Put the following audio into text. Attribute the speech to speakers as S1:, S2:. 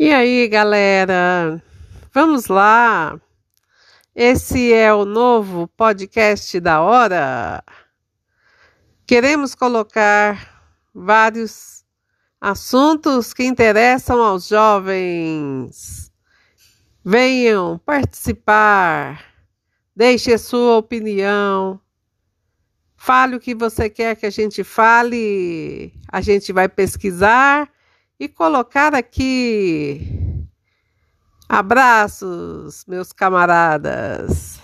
S1: E aí, galera? Vamos lá. Esse é o novo podcast da hora. Queremos colocar vários assuntos que interessam aos jovens. Venham participar. Deixe a sua opinião. Fale o que você quer que a gente fale. A gente vai pesquisar e colocar aqui. Abraços, meus camaradas.